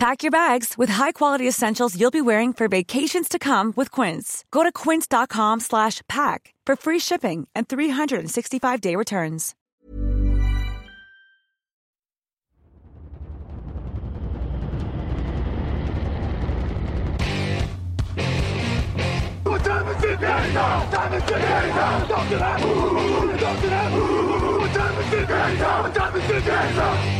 Pack your bags with high-quality essentials you'll be wearing for vacations to come with Quince. Go to quince.com slash pack for free shipping and 365-day returns. What time is it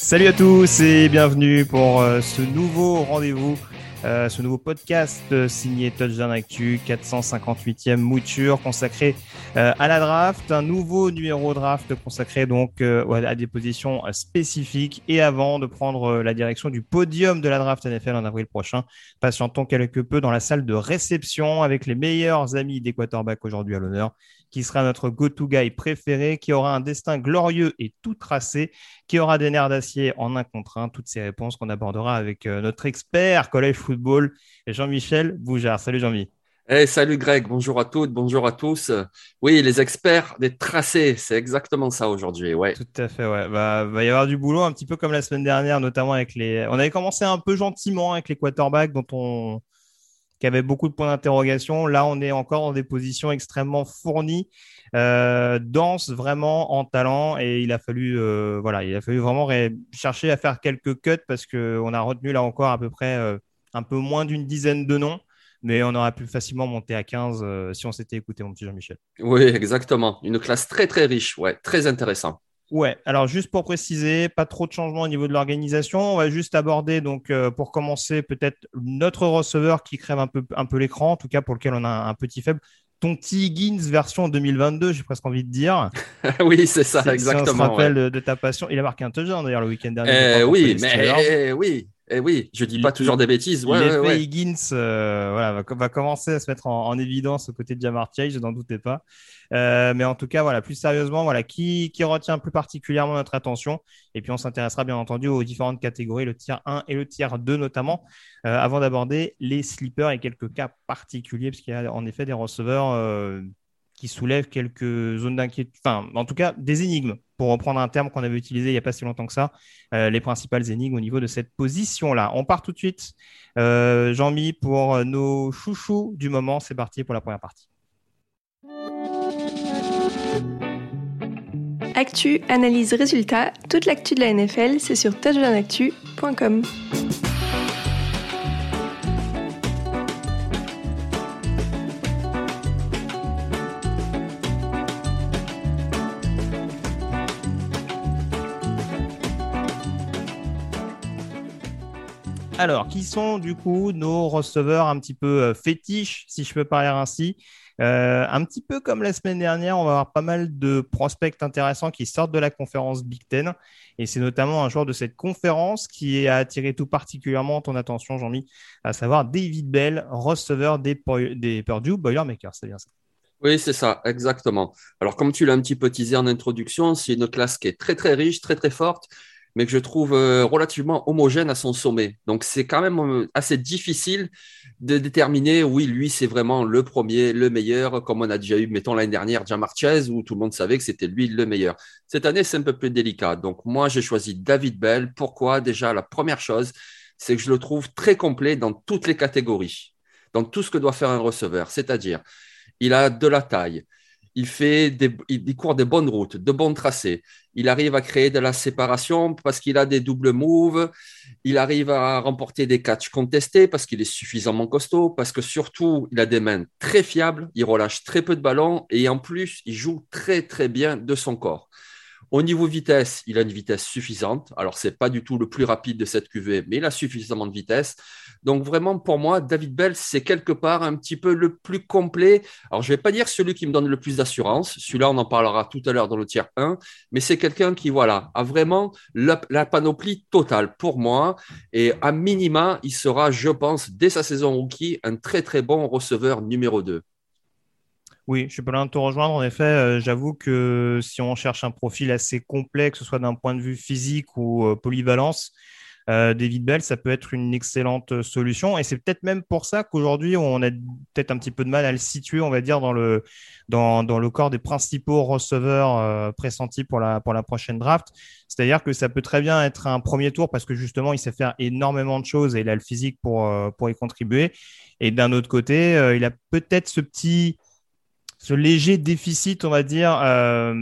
Salut à tous et bienvenue pour euh, ce nouveau rendez-vous, euh, ce nouveau podcast euh, signé Touchdown Actu, 458e mouture consacré euh, à la draft, un nouveau numéro draft consacré donc à des positions spécifiques. Et avant de prendre la direction du podium de la draft NFL en avril prochain, patientons quelque peu dans la salle de réception avec les meilleurs amis des quarterbacks aujourd'hui à l'honneur qui sera notre go-to guy préféré, qui aura un destin glorieux et tout tracé, qui aura des nerfs d'acier en un contre un. Toutes ces réponses qu'on abordera avec euh, notre expert collège football, Jean-Michel Boujard. Salut Jean-Mi. Hey, salut Greg, bonjour à toutes, bonjour à tous. Oui, les experts des tracés, c'est exactement ça aujourd'hui, ouais. Tout à fait, ouais. Va, va y avoir du boulot, un petit peu comme la semaine dernière, notamment avec les. On avait commencé un peu gentiment avec les quarterbacks dont on qui avait beaucoup de points d'interrogation. Là, on est encore dans des positions extrêmement fournies, euh, denses vraiment en talent, et il a fallu, euh, voilà, il a vraiment chercher à faire quelques cuts parce que on a retenu là encore à peu près euh, un peu moins d'une dizaine de noms, mais on aurait pu facilement monter à 15 euh, si on s'était écouté, mon petit Jean-Michel. Oui, exactement. Une classe très très riche, ouais, très intéressant. Ouais, alors juste pour préciser, pas trop de changements au niveau de l'organisation. On va juste aborder, donc, euh, pour commencer, peut-être notre receveur qui crève un peu, un peu l'écran, en tout cas pour lequel on a un, petit faible. Ton T. Higgins version 2022, j'ai presque envie de dire. oui, c'est ça, Si- si on se exactement. rappelle ouais. de, de ta passion. Il a marqué un touchdown d'ailleurs le week-end dernier. Contre oui, mais oui, eh oui, je dis pas Il- toujours des bêtises. Ouais, L'effet ouais, ouais. Higgins euh, voilà, va, va commencer à se mettre en, en évidence aux côtés de Jamar Chase, je n'en doutais pas. Euh, mais en tout cas, voilà, plus sérieusement, voilà, qui, qui retient plus particulièrement notre attention? Et puis, on s'intéressera bien entendu aux différentes catégories, le tiers 1 et le tiers 2 notamment, euh, avant d'aborder les sleepers et quelques cas particuliers, parce qu'il y a en effet des receveurs qui soulèvent quelques zones d'inquiétude, enfin, en tout cas, des énigmes, pour reprendre un terme qu'on avait utilisé il n'y a pas si longtemps que ça, euh, les principales énigmes au niveau de cette position-là. On part tout de suite, euh, Jean-Mi, pour nos chouchous du moment. C'est parti pour la première partie. Actu, analyse, résultat, toute l'actu de la NFL, c'est sur touchdownactu.com. Alors, qui sont du coup nos receveurs un petit peu euh, fétiches, si je peux parler ainsi? Euh, Un petit peu comme la semaine dernière, on va avoir pas mal de prospects intéressants qui sortent de la conférence Big Ten. Et c'est notamment un joueur de cette conférence qui a attiré tout particulièrement ton attention, Jean-Mi, à savoir David Bell, receveur des, des Purdue Boilermakers. C'est bien ça. Oui, c'est ça, exactement. Alors, comme tu l'as un petit peu teasé en introduction, c'est une classe qui est très, très riche, très, très forte, mais que je trouve euh, relativement homogène à son sommet. Donc, c'est quand même euh, assez difficile de déterminer, oui, lui, c'est vraiment le premier, le meilleur, comme on a déjà eu, mettons, l'année dernière, Jamar Chase, où tout le monde savait que c'était lui le meilleur. Cette année, c'est un peu plus délicat. Donc, moi, j'ai choisi David Bell. Pourquoi? Déjà, la première chose, c'est que je le trouve très complet dans toutes les catégories, dans tout ce que doit faire un receveur. C'est-à-dire, il a de la taille, il fait des, il court des bonnes routes, de bons tracés. Il arrive à créer de la séparation parce qu'il a des doubles moves. Il arrive à remporter des catchs contestés parce qu'il est suffisamment costaud, parce que surtout, il a des mains très fiables, il relâche très peu de ballons et en plus, il joue très très bien de son corps. Au niveau vitesse, il a une vitesse suffisante. Alors, ce n'est pas du tout le plus rapide de cette QV, mais il a suffisamment de vitesse. Donc, vraiment, pour moi, David Bell, c'est quelque part un petit peu le plus complet. Alors, je ne vais pas dire celui qui me donne le plus d'assurance. Celui-là, on en parlera tout à l'heure dans le tiers 1. Mais c'est quelqu'un qui, voilà, a vraiment la, la, panoplie totale pour moi. Et à minima, il sera, je pense, dès sa saison rookie, un très, très bon receveur numéro 2. Oui, je suis pas loin de te rejoindre. En effet, euh, j'avoue que si on cherche un profil assez complet, que ce soit d'un point de vue physique ou euh, polyvalence, euh, David Bell, ça peut être une excellente solution. Et c'est peut-être même pour ça qu'aujourd'hui, on a peut-être un petit peu de mal à le situer, on va dire, dans le, dans, dans le corps des principaux receveurs pressentis pour la, pour la prochaine draft. C'est-à-dire que ça peut très bien être un premier tour parce que justement, il sait faire énormément de choses et il a le physique pour, pour y contribuer. Et d'un autre côté, il a peut-être ce petit ce léger déficit, on va dire, euh,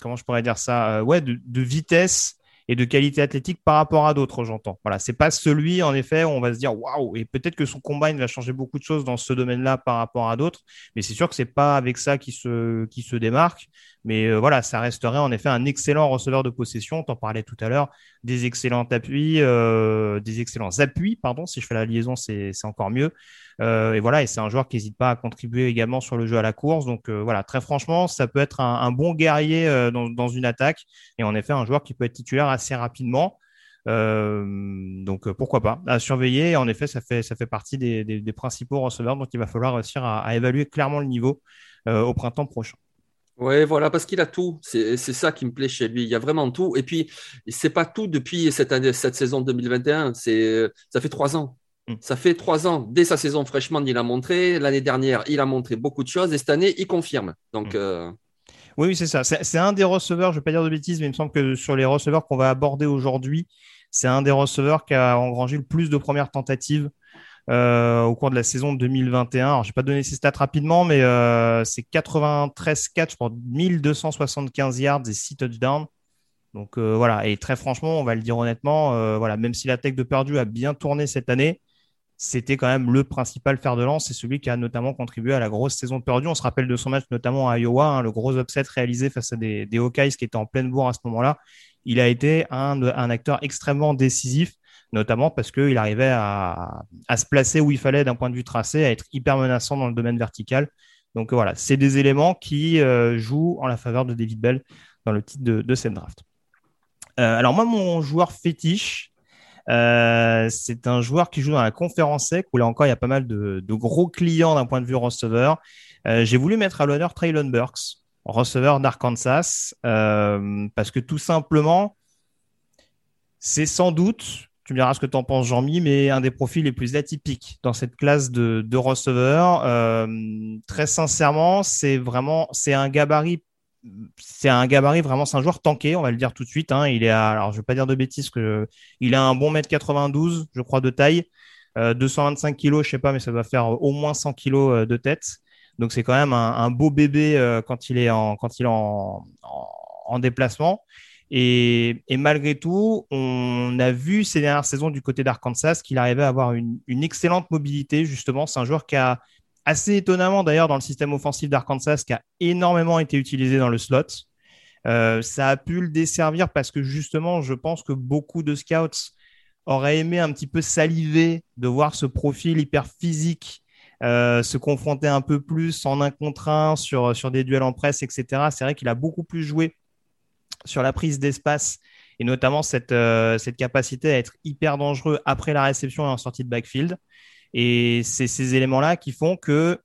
comment je pourrais dire ça, euh, ouais, de, vitesse et de qualité athlétique par rapport à d'autres, j'entends. Voilà, c'est pas celui, en effet, où on va se dire waouh, et peut-être que son combine va changer beaucoup de choses dans ce domaine-là par rapport à d'autres, mais c'est sûr que c'est pas avec ça qui se, qui se démarque. Mais euh, voilà, ça resterait en effet un excellent receveur de possession. T'en parlais tout à l'heure, des excellents appuis, euh, des excellents appuis, pardon, si je fais la liaison, c'est encore mieux. Euh, et voilà, et c'est un joueur qui n'hésite pas à contribuer également sur le jeu à la course. Donc voilà, très franchement, ça peut être un, bon guerrier dans, dans, une attaque. Et en effet, un joueur qui peut être titulaire assez rapidement. Donc pourquoi pas à surveiller. En effet, ça fait, ça fait partie des, des, principaux receveurs. Donc il va falloir réussir à évaluer clairement le niveau au printemps prochain. Oui, voilà, parce qu'il a tout. C'est ça qui me plaît chez lui. Il y a vraiment tout. Et puis, c'est pas tout depuis cette, année, cette saison 2021. Ça fait trois ans. Mm. Ça fait trois ans. Dès sa saison fraîchement, il a montré. L'année dernière, il a montré beaucoup de choses. Et cette année, il confirme. Donc. Mm. Euh... Oui, c'est ça. C'est un des receveurs, je ne vais pas dire de bêtises, mais il me semble que sur les receveurs qu'on va aborder aujourd'hui, c'est un des receveurs qui a engrangé le plus de premières tentatives euh, au cours de la saison 2021. Alors, je vais pas donner ses stats rapidement, mais euh, c'est 93 catchs pour 1275 yards et 6 touchdowns. Donc euh, voilà, et très franchement, on va le dire honnêtement, voilà, même si la tech de Purdue a bien tourné cette année, c'était quand même le principal fer de lance. C'est celui qui a notamment contribué à la grosse saison de Purdue. On se rappelle de son match notamment à Iowa, hein, le gros upset réalisé face à des, des Hawkeyes qui étaient en pleine bourre à ce moment-là. Il a été un acteur extrêmement décisif, notamment parce qu'il arrivait à, à, se placer où il fallait d'un point de vue tracé, à être hyper menaçant dans le domaine vertical. Donc voilà, c'est des éléments qui euh, jouent en la faveur de David Bell dans le titre de, de cette draft. Euh, alors moi, mon joueur fétiche, euh, c'est un joueur qui joue dans la conférence sec où là encore il y a pas mal de, de gros clients d'un point de vue receveur. J'ai voulu mettre à l'honneur Traylon Burks, receveur d'Arkansas, parce que tout simplement, c'est sans doute, tu me diras ce que tu en penses Jean-Mi, mais un des profils les plus atypiques dans cette classe de, de receveurs. Euh, très sincèrement, c'est vraiment, c'est un gabarit c'est un gabarit vraiment, c'est un joueur tanké, on va le dire tout de suite. Hein. Il est à, alors je vais pas dire de bêtises, que il a un bon mètre 92, je crois, de taille, euh, 225 kilos, je sais pas, mais ça doit faire au moins 100 kilos euh, de tête. Donc c'est quand même un, un beau bébé euh, quand il est en quand il est en, en déplacement. Et, malgré tout, on a vu ces dernières saisons du côté d'Arkansas qu'il arrivait à avoir une, une excellente mobilité. Justement, c'est un joueur qui a assez étonnamment d'ailleurs dans le système offensif d'Arkansas qui a énormément été utilisé dans le slot. Euh, ça a pu le desservir parce que justement, je pense que beaucoup de scouts auraient aimé un petit peu saliver de voir ce profil hyper physique euh, se confronter un peu plus en un contre un sur, sur des duels en presse, etc. C'est vrai qu'il a beaucoup plus joué sur la prise d'espace et notamment cette, euh, cette capacité à être hyper dangereux après la réception et en sortie de backfield. Et c'est ces éléments-là qui font que,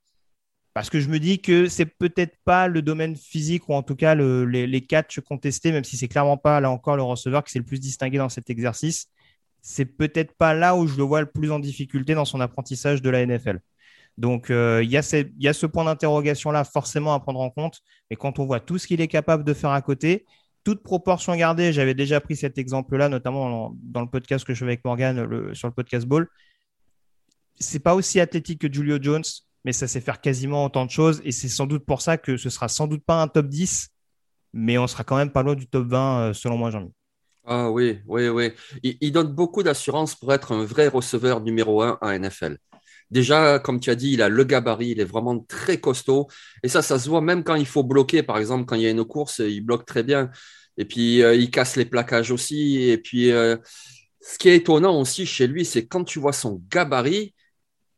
parce que je me dis que c'est peut-être pas le domaine physique ou en tout cas le, les, les catchs contestés, même si c'est clairement pas là encore le receveur qui s'est le plus distingué dans cet exercice, c'est peut-être pas là où je le vois le plus en difficulté dans son apprentissage de la NFL. Donc, euh, il y, y, a ce point d'interrogation-là forcément à prendre en compte. Mais quand on voit tout ce qu'il est capable de faire à côté, toute proportion gardée, j'avais déjà pris cet exemple-là, notamment dans, le podcast que je fais avec Morgan sur le podcast Ball c'est pas aussi athlétique que Julio Jones, mais ça sait faire quasiment autant de choses. Et c'est sans doute pour ça que ce sera sans doute pas un top 10, mais on sera quand même pas loin du top 20, euh, selon moi, Jean-Mi. Ah oui, oui, oui. Il, donne beaucoup d'assurance pour être un vrai receveur numéro 1 en NFL. Déjà, comme tu as dit, il a le gabarit, il est vraiment très costaud. Et ça, ça se voit même quand il faut bloquer. Par exemple, quand il y a une course, il bloque très bien. Et puis, euh, il casse les plaquages aussi. Et puis, euh, ce qui est étonnant aussi chez lui, c'est quand tu vois son gabarit,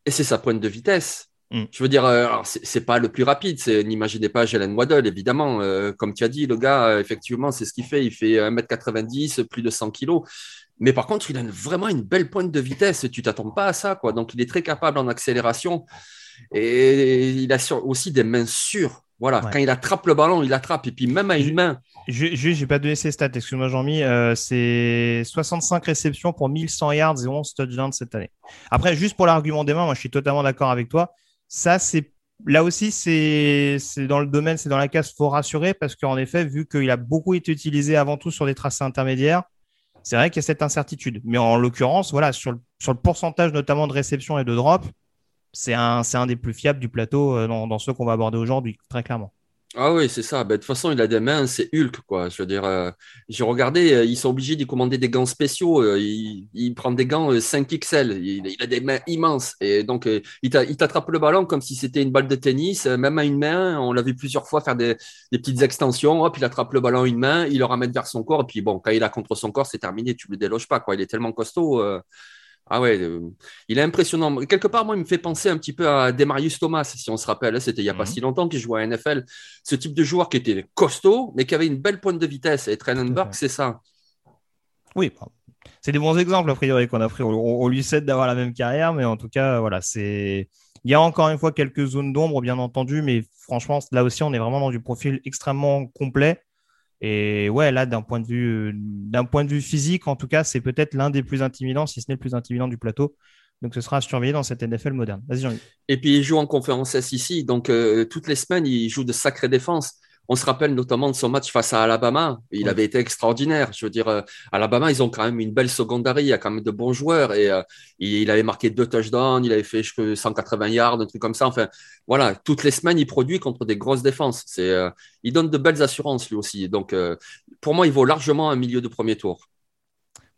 et c'est sa pointe de vitesse. Mm. Je veux dire, euh, c'est pas le plus rapide. N'imaginez pas Jalen Waddle, évidemment. comme tu as dit, le gars, effectivement, c'est ce qu'il fait. Il fait 1m90, plus de 100 kg. Mais par contre, il a vraiment une belle pointe de vitesse. Tu t'attends pas à ça, quoi. Donc, il est très capable en accélération. Et il a aussi des mains sûres. Voilà, quand il attrape le ballon, il attrape. Et puis même à une main. Je n'ai pas donné ses stats, excuse-moi Jean-Mi. Euh, c'est 65 réceptions pour 1100 yards et 11 touchdowns cette année. Après, juste pour l'argument des mains, moi je suis totalement d'accord avec toi. Ça, c'est là aussi, c'est dans le domaine, c'est dans la case, faut rassurer parce qu'en effet, vu qu'il a beaucoup été utilisé avant tout sur des tracés intermédiaires, c'est vrai qu'il y a cette incertitude. Mais en l'occurrence, voilà, sur le, sur le pourcentage notamment de réception et de drop, c'est un, un des plus fiables du plateau euh, dans, dans ceux qu'on va aborder aujourd'hui, très clairement. Ah oui, c'est ça. Ben, de toute façon, il a des mains, c'est Hulk, quoi. Je veux dire, euh, j'ai regardé, euh, ils sont obligés de commander des gants spéciaux. il, prend des gants 5XL. Il, il, a des mains immenses. Et donc, il t'attrape le ballon comme si c'était une balle de tennis, même à une main. On l'a vu plusieurs fois faire des, des, petites extensions. Hop, il attrape le ballon à une main, il le ramène vers son corps. Et puis, bon, quand il a contre son corps, c'est terminé. Tu ne le déloges pas, quoi. Il est tellement costaud. Ah ouais, euh, il est impressionnant. Quelque part, moi, il me fait penser un petit peu à Demarius Thomas, si on se rappelle. C'était il n'y a pas mhm. si longtemps qu'il jouait à NFL. Ce type de joueur qui était costaud, mais qui avait une belle pointe de vitesse. Et Trenenberg, c'est ça. Oui, c'est des bons exemples, a priori, qu'on a pris. On, lui cède d'avoir la même carrière, mais en tout cas, voilà, c'est. Il y a encore une fois quelques zones d'ombre, bien entendu, mais franchement, là aussi, on est vraiment dans du profil extrêmement complet. Et ouais, là, d'un point de vue, point de vue physique, en tout cas, c'est peut-être l'un des plus intimidants, si ce n'est le plus intimidant du plateau. Donc, ce sera à surveiller dans cette NFL moderne. Vas-y, Jean-Luc. Et puis, il joue en conférence S ici. Donc, euh, toutes les semaines, il joue de sacrées défenses. On se rappelle notamment de son match face à Alabama. Il avait été extraordinaire. Je veux dire, euh, Alabama, ils ont quand même une belle secondary. Il y a quand même de bons joueurs. Et euh, il avait marqué deux touchdowns. Il avait fait je 180 yards, un truc comme ça. Enfin, voilà, toutes les semaines, il produit contre des grosses défenses. C'est, euh, il donne de belles assurances lui aussi. Donc, pour moi, il vaut largement un milieu de premier tour.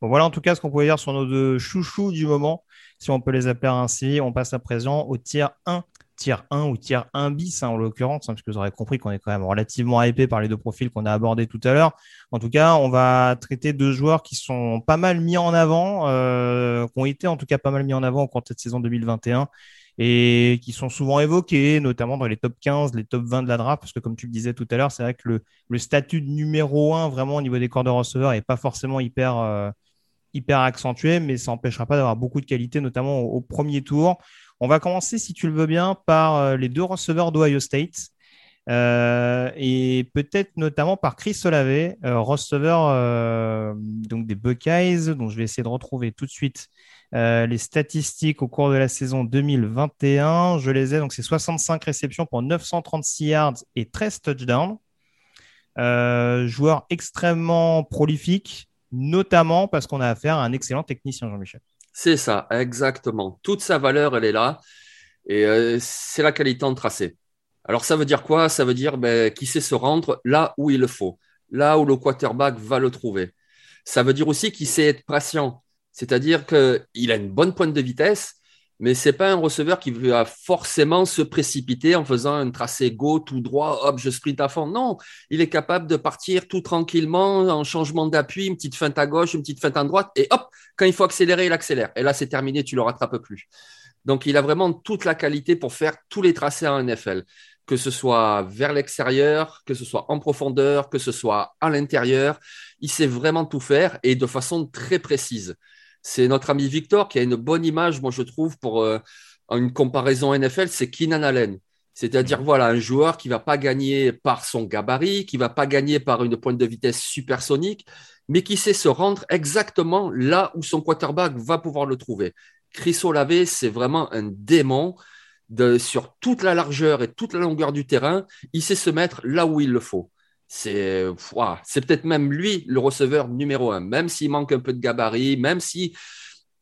Bon, voilà en tout cas ce qu'on pouvait dire sur nos deux chouchous du moment, si on peut les appeler ainsi. On passe à présent au tiers 1 tier 1 ou tier 1 bis hein, en l'occurrence, hein, parce que vous aurez compris qu'on est quand même relativement hypé par les deux profils qu'on a abordés tout à l'heure. En tout cas, on va traiter deux joueurs qui sont pas mal mis en avant, euh, qui ont été en tout cas pas mal mis en avant au cours de cette saison 2021 et qui sont souvent évoqués, notamment dans les top 15, les top 20 de la draft, parce que comme tu le disais tout à l'heure, c'est vrai que le, le, statut de numéro 1 vraiment au niveau des corps de receveurs n'est pas forcément hyper, euh, hyper accentué, mais ça n'empêchera pas d'avoir beaucoup de qualité, notamment au premier tour. On va commencer, si tu le veux bien, par euh, les deux receveurs d'Ohio State. Euh, et peut-être notamment par Chris Olave, euh, receveur donc des Buckeyes, dont je vais essayer de retrouver tout de suite les statistiques au cours de la saison 2021. Je les ai, donc c'est 65 réceptions pour 936 yards et 13 touchdowns. joueur extrêmement prolifique, notamment parce qu'on a affaire à un excellent technicien, Jean-Michel. C'est ça, exactement. Toute sa valeur, elle est là. Et euh, c'est la qualité en tracé. Alors, ça veut dire quoi? Ça veut dire ben, qu'il sait se rendre là où il le faut, là où le quarterback va le trouver. Ça veut dire aussi qu'il sait être patient. C'est-à-dire qu'il a une bonne pointe de vitesse, mais ce n'est pas un receveur qui va forcément se précipiter en faisant un tracé go tout droit, hop, je sprint à fond. Non, il est capable de partir tout tranquillement en changement d'appui, une petite feinte à gauche, une petite feinte à droite, et hop, quand il faut accélérer, il accélère. Et là, c'est terminé, tu le rattrapes plus. Donc, il a vraiment toute la qualité pour faire tous les tracés en NFL, que ce soit vers l'extérieur, que ce soit en profondeur, que ce soit à l'intérieur. Il sait vraiment tout faire et de façon très précise c'est notre ami Victor qui a une bonne image, moi je trouve, pour euh, une comparaison NFL, c'est Keenan Allen. C'est-à-dire, voilà, un joueur qui ne va pas gagner par son gabarit, qui ne va pas gagner par une pointe de vitesse supersonique, mais qui sait se rendre exactement là où son quarterback va pouvoir le trouver. Chris Olave, c'est vraiment un démon de, sur toute la largeur et toute la longueur du terrain. Il sait se mettre là où il le faut c'est c'est peut-être même lui le receveur numéro un, même s'il manque un peu de gabarit, même si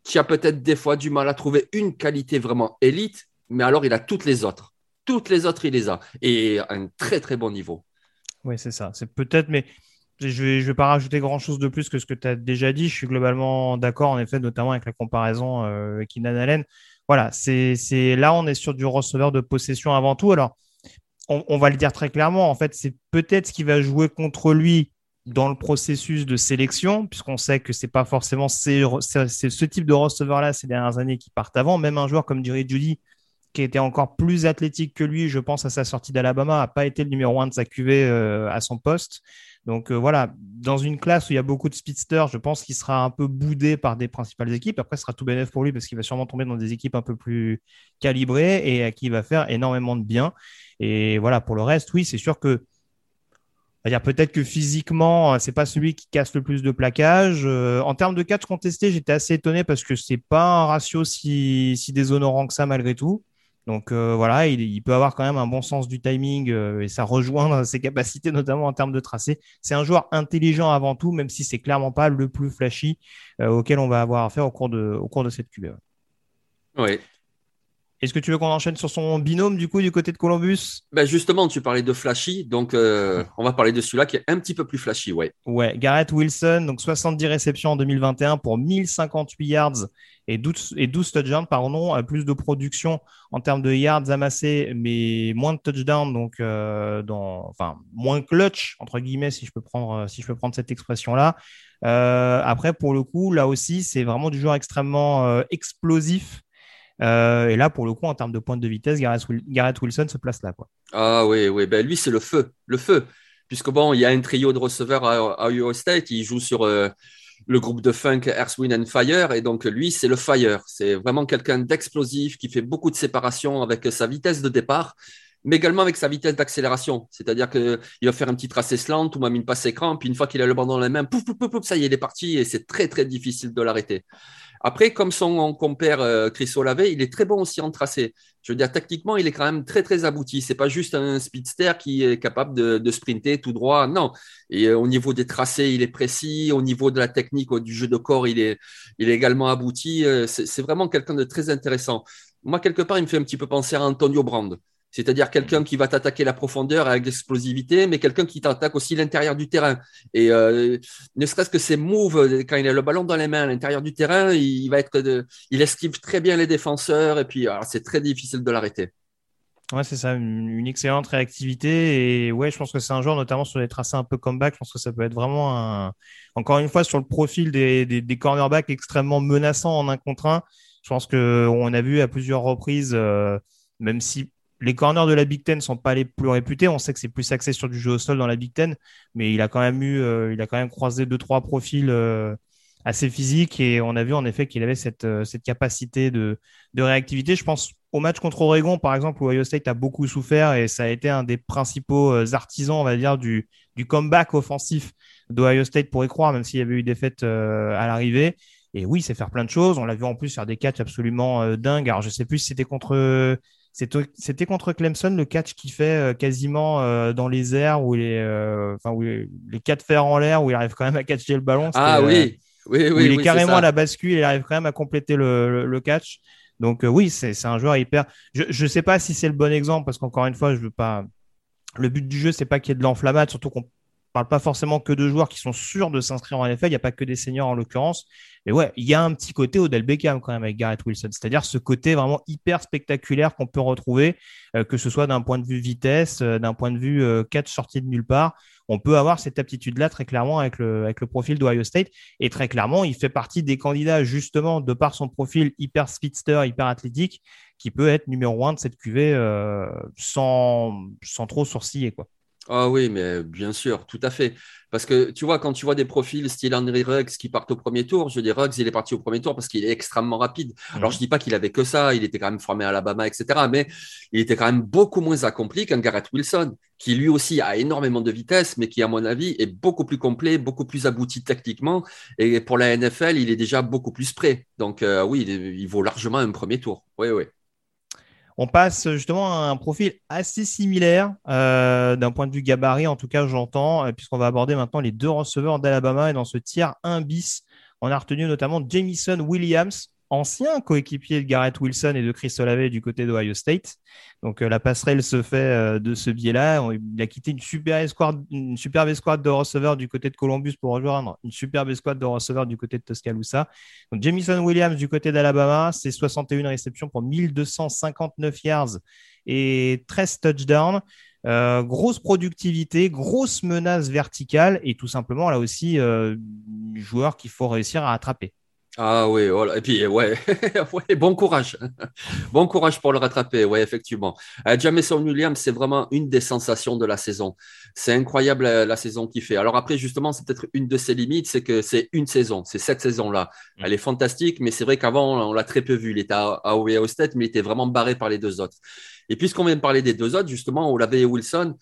tu as peut-être des fois du mal à trouver une qualité vraiment élite, mais alors il a toutes les autres. Toutes les autres, il les a. Et un très, très bon niveau. Oui, c'est ça. C'est peut-être, mais je vais, je vais pas rajouter grand chose de plus que ce que tu as déjà dit. Je suis globalement d'accord, en effet, notamment avec la comparaison euh, avec Inan Allen. Voilà, c'est là, on est sur du receveur de possession avant tout. Alors, on, va le dire très clairement, en fait, c'est peut-être ce qui va jouer contre lui dans le processus de sélection, puisqu'on sait que c'est pas forcément ce type de receveur-là ces dernières années qui partent avant. Même un joueur comme dirait Judy, qui était encore plus athlétique que lui, je pense à sa sortie d'Alabama, n'a pas été le numéro un de sa QV euh, à son poste. Donc euh, voilà, dans une classe où il y a beaucoup de speedsters, je pense qu'il sera un peu boudé par des principales équipes. Après, ce sera tout bénéf pour lui parce qu'il va sûrement tomber dans des équipes un peu plus calibrées et à qui il va faire énormément de bien. Et voilà, pour le reste, oui, c'est sûr que peut-être que physiquement, c'est pas celui qui casse le plus de plaquages. Euh, en termes de catch contesté, j'étais assez étonné parce que c'est pas un ratio si déshonorant que ça malgré tout. Donc euh, voilà, il, peut avoir quand même un bon sens du timing euh, et ça rejoint ses capacités, notamment en termes de tracé. C'est un joueur intelligent avant tout, même si c'est clairement pas le plus flashy euh, auquel on va avoir affaire au cours de, au cours de cette QB. Oui, est-ce que tu veux qu'on enchaîne sur son binôme du coup du côté de Columbus? Ben Justement, tu parlais de flashy, donc euh, on va parler de celui-là qui est un petit peu plus flashy, ouais. Ouais, Garrett Wilson, donc 70 réceptions en 2021 pour 1058 yards et 12, et 12 touchdowns, pardon, plus de production en termes de yards amassés, mais moins de touchdowns, donc euh, dans, enfin moins clutch entre guillemets si je peux prendre si je peux prendre cette expression-là. Euh, après, pour le coup, là aussi, c'est vraiment du joueur extrêmement explosif. Euh, et là, pour le coup, en termes de pointe de vitesse, Garrett, Wilson se place là. Quoi. Ah oui, oui. Ben, lui, c'est le feu. Le feu. Puisque bon, il y a un trio de receveurs à, Ohio State. Il joue sur euh, le groupe de funk Earth, Wind and Fire. Et donc, lui, c'est le fire. C'est vraiment quelqu'un d'explosif qui fait beaucoup de séparation avec sa vitesse de départ mais également avec sa vitesse d'accélération. C'est-à-dire qu'il va faire un petit tracé slant ou même une passe écran, puis une fois qu'il a le ballon dans la main, pouf, pouf, pouf, ça y est, il est parti et c'est très, très difficile de l'arrêter. Après, comme son compère euh, Chris Olave, il est très bon aussi en tracé. Je veux dire, tactiquement, il est quand même très, très abouti. C'est pas juste un speedster qui est capable de, sprinter tout droit. Non. Et euh, au niveau des tracés, il est précis. Au niveau de la technique, du jeu de corps, il est, il est également abouti. Euh, c'est vraiment quelqu'un de très intéressant. Moi, quelque part, il me fait un petit peu penser à Antonio Brand c'est-à-dire quelqu'un qui va t'attaquer la profondeur avec l'explosivité, mais quelqu'un qui t'attaque aussi l'intérieur du terrain. Et euh, ne serait-ce que ses moves, quand il a le ballon dans les mains à l'intérieur du terrain, il va être, de, il esquive très bien les défenseurs, et puis c'est très difficile de l'arrêter. Ouais, c'est ça, une, excellente réactivité. Et ouais, je pense que c'est un joueur, notamment sur les tracés un peu comeback, je pense que ça peut être vraiment un... Encore une fois, sur le profil des, des, cornerbacks extrêmement menaçants en un contre un. Je pense qu'on a vu à plusieurs reprises, euh, même si les corners de la Big Ten sont pas les plus réputés. On sait que c'est plus axé sur du jeu au sol dans la Big Ten, mais il a quand même eu, euh, il a quand même croisé deux trois profils euh, assez physiques et on a vu en effet qu'il avait cette, euh, capacité de, réactivité. Je pense au match contre Oregon par exemple où Ohio State a beaucoup souffert et ça a été un des principaux artisans, on va dire, du, comeback offensif d'Ohio State pour y croire, même s'il y avait eu des fêtes à l'arrivée. Et oui, c'est faire plein de choses. On l'a vu en plus faire des catchs absolument dingues. Alors je sais plus si c'était contre c'était contre Clemson le catch qui fait euh, quasiment euh, dans les airs où, les, euh, enfin, où les, quatre fers en l'air où il arrive quand même à catcher le ballon. Ah oui, oui, oui. il est carrément à la bascule, il arrive quand même à compléter le, le, catch. Donc oui, c'est un joueur hyper. Je ne sais pas si c'est le bon exemple parce qu'encore une fois, je veux pas. Le but du jeu, c'est pas qu'il y ait de l'enflammade, surtout qu'on parle pas forcément que de joueurs qui sont sûrs de s'inscrire en NFL. Il n'y a pas que des seniors en l'occurrence. Mais ouais, il y a un petit côté Odell Beckham quand même avec Garrett Wilson. C'est-à-dire ce côté vraiment hyper spectaculaire qu'on peut retrouver, euh, que ce soit d'un point de vue vitesse, euh, d'un point de vue euh, catch sorti de nulle part. On peut avoir cette aptitude-là très clairement avec le, avec le profil d'Ohio State. Et très clairement, il fait partie des candidats justement de par son profil hyper speedster, hyper athlétique, qui peut être numéro un de cette QV sans, sans trop sourciller. Quoi. Ah oui, mais bien sûr, tout à fait. Parce que tu vois, quand tu vois des profils style Henry Ruggs qui partent au premier tour, je dis Ruggs, il est parti au premier tour parce qu'il est extrêmement rapide. Alors, je mhm. dis pas qu'il avait que ça, il était quand même formé à Alabama, etc. Mais il était quand même beaucoup moins accompli qu'un Garrett Wilson, qui lui aussi a énormément de vitesse, mais qui, à mon avis, est beaucoup plus complet, beaucoup plus abouti tactiquement. Et pour la NFL, il est déjà beaucoup plus prêt. Donc, euh, oui, il, vaut largement un premier tour. Oui, oui. On passe justement à un profil assez similaire euh, d'un point de vue gabarit, en tout cas j'entends, euh, puisqu'on va aborder maintenant les deux receveurs d'Alabama. Et dans ce tiers 1 bis, on a retenu notamment Jamison Williams ancien coéquipier de Garrett Wilson et de Chris Olave du côté d'Ohio State. Donc la passerelle se fait de ce biais-là. Il a quitté une superbe escouade de receveurs du côté de Columbus pour rejoindre une superbe escouade de receveurs du côté de Tuscaloosa. Donc Jamison Williams du côté d'Alabama, c'est 61 réceptions pour 1259 yards et 13 touchdowns. Euh, grosse productivité, grosse menace verticale et tout simplement là aussi euh, joueur qu'il faut réussir à attraper. Ah oui, voilà. et puis ouais, bon courage, bon courage pour le rattraper, ouais, effectivement. Euh, Jameson Williams, c'est vraiment une des sensations de la saison. C'est incroyable euh, la, saison qu'il fait. Alors après, justement, c'est peut-être une de ses limites, c'est que c'est une saison, c'est cette saison-là. Mm. Elle est fantastique, mais c'est vrai qu'avant, on l'a très peu vu. Il était à, à Ohio State, mais il était vraiment barré par les deux autres. Et puisqu'on vient de parler des deux autres, justement, Olave et Wilson,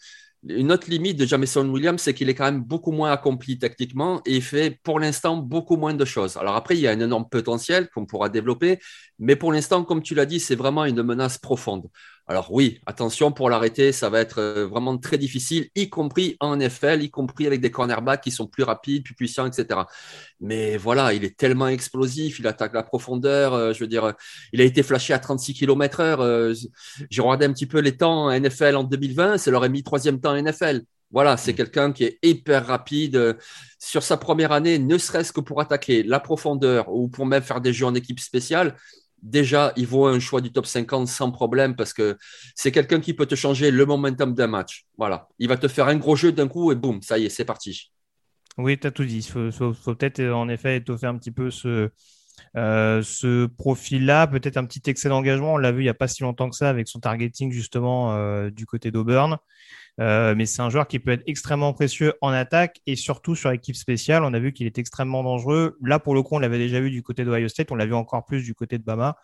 une autre limite de Jameson Williams, c'est qu'il est quand même beaucoup moins accompli tactiquement et il fait pour l'instant beaucoup moins de choses. Alors après, il y a un énorme potentiel qu'on pourra développer, mais pour l'instant, comme tu l'as dit, c'est vraiment une menace profonde. Alors oui, attention pour l'arrêter, ça va être euh, vraiment très difficile, y compris en NFL, y compris avec des cornerbacks qui sont plus rapides, plus puissants, etc. Mais voilà, il est tellement explosif, il attaque la profondeur. Euh, je veux dire, il a été flashé à 36 km heure. Euh, j'ai regardé un petit peu les temps NFL en 2020, c'est leur mis troisième temps NFL. Voilà, c'est mm. quelqu'un qui est hyper rapide sur sa première année, ne serait-ce que pour attaquer la profondeur ou pour même faire des jeux en équipe spéciale déjà, il vaut un choix du top 50 sans problème parce que c'est quelqu'un qui peut te changer le momentum d'un match. Voilà. Il va te faire un gros jeu d'un coup et boum, ça y est, c'est parti. Oui, tu as tout dit. Il faut, peut-être en effet étoffer un petit peu ce, euh, ce profil-là. Peut-être un petit excès d'engagement. On l'a vu il n'y a pas si longtemps que ça avec son targeting justement euh, du côté d'Auburn. Euh, mais c'est un joueur qui peut être extrêmement précieux en attaque et surtout sur l'équipe spéciale. On a vu qu'il est extrêmement dangereux. Là, pour le coup, on l'avait déjà vu du côté d'Ohio State, on l'a vu encore plus du côté de Bama.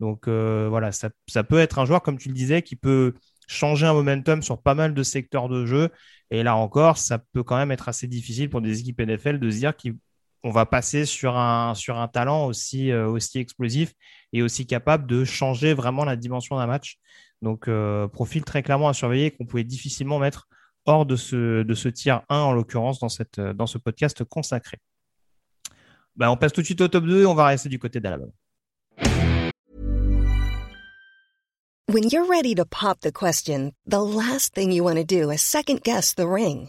Donc voilà, ça, peut être un joueur, comme tu le disais, qui peut changer un momentum sur pas mal de secteurs de jeu. Et là encore, ça peut quand même être assez difficile pour des équipes NFL de se dire qu'on va passer sur un, talent aussi, euh, aussi explosif et aussi capable de changer vraiment la dimension d'un match. Donc, euh, profil très clairement à surveiller qu'on pouvait difficilement mettre hors de ce, de ce tier 1, en l'occurrence, dans ce podcast consacré. Ben, on passe tout de suite au top 2 et on va rester du côté d'Alabama. When you're ready to pop the question, the last thing you want to do is second guess the ring.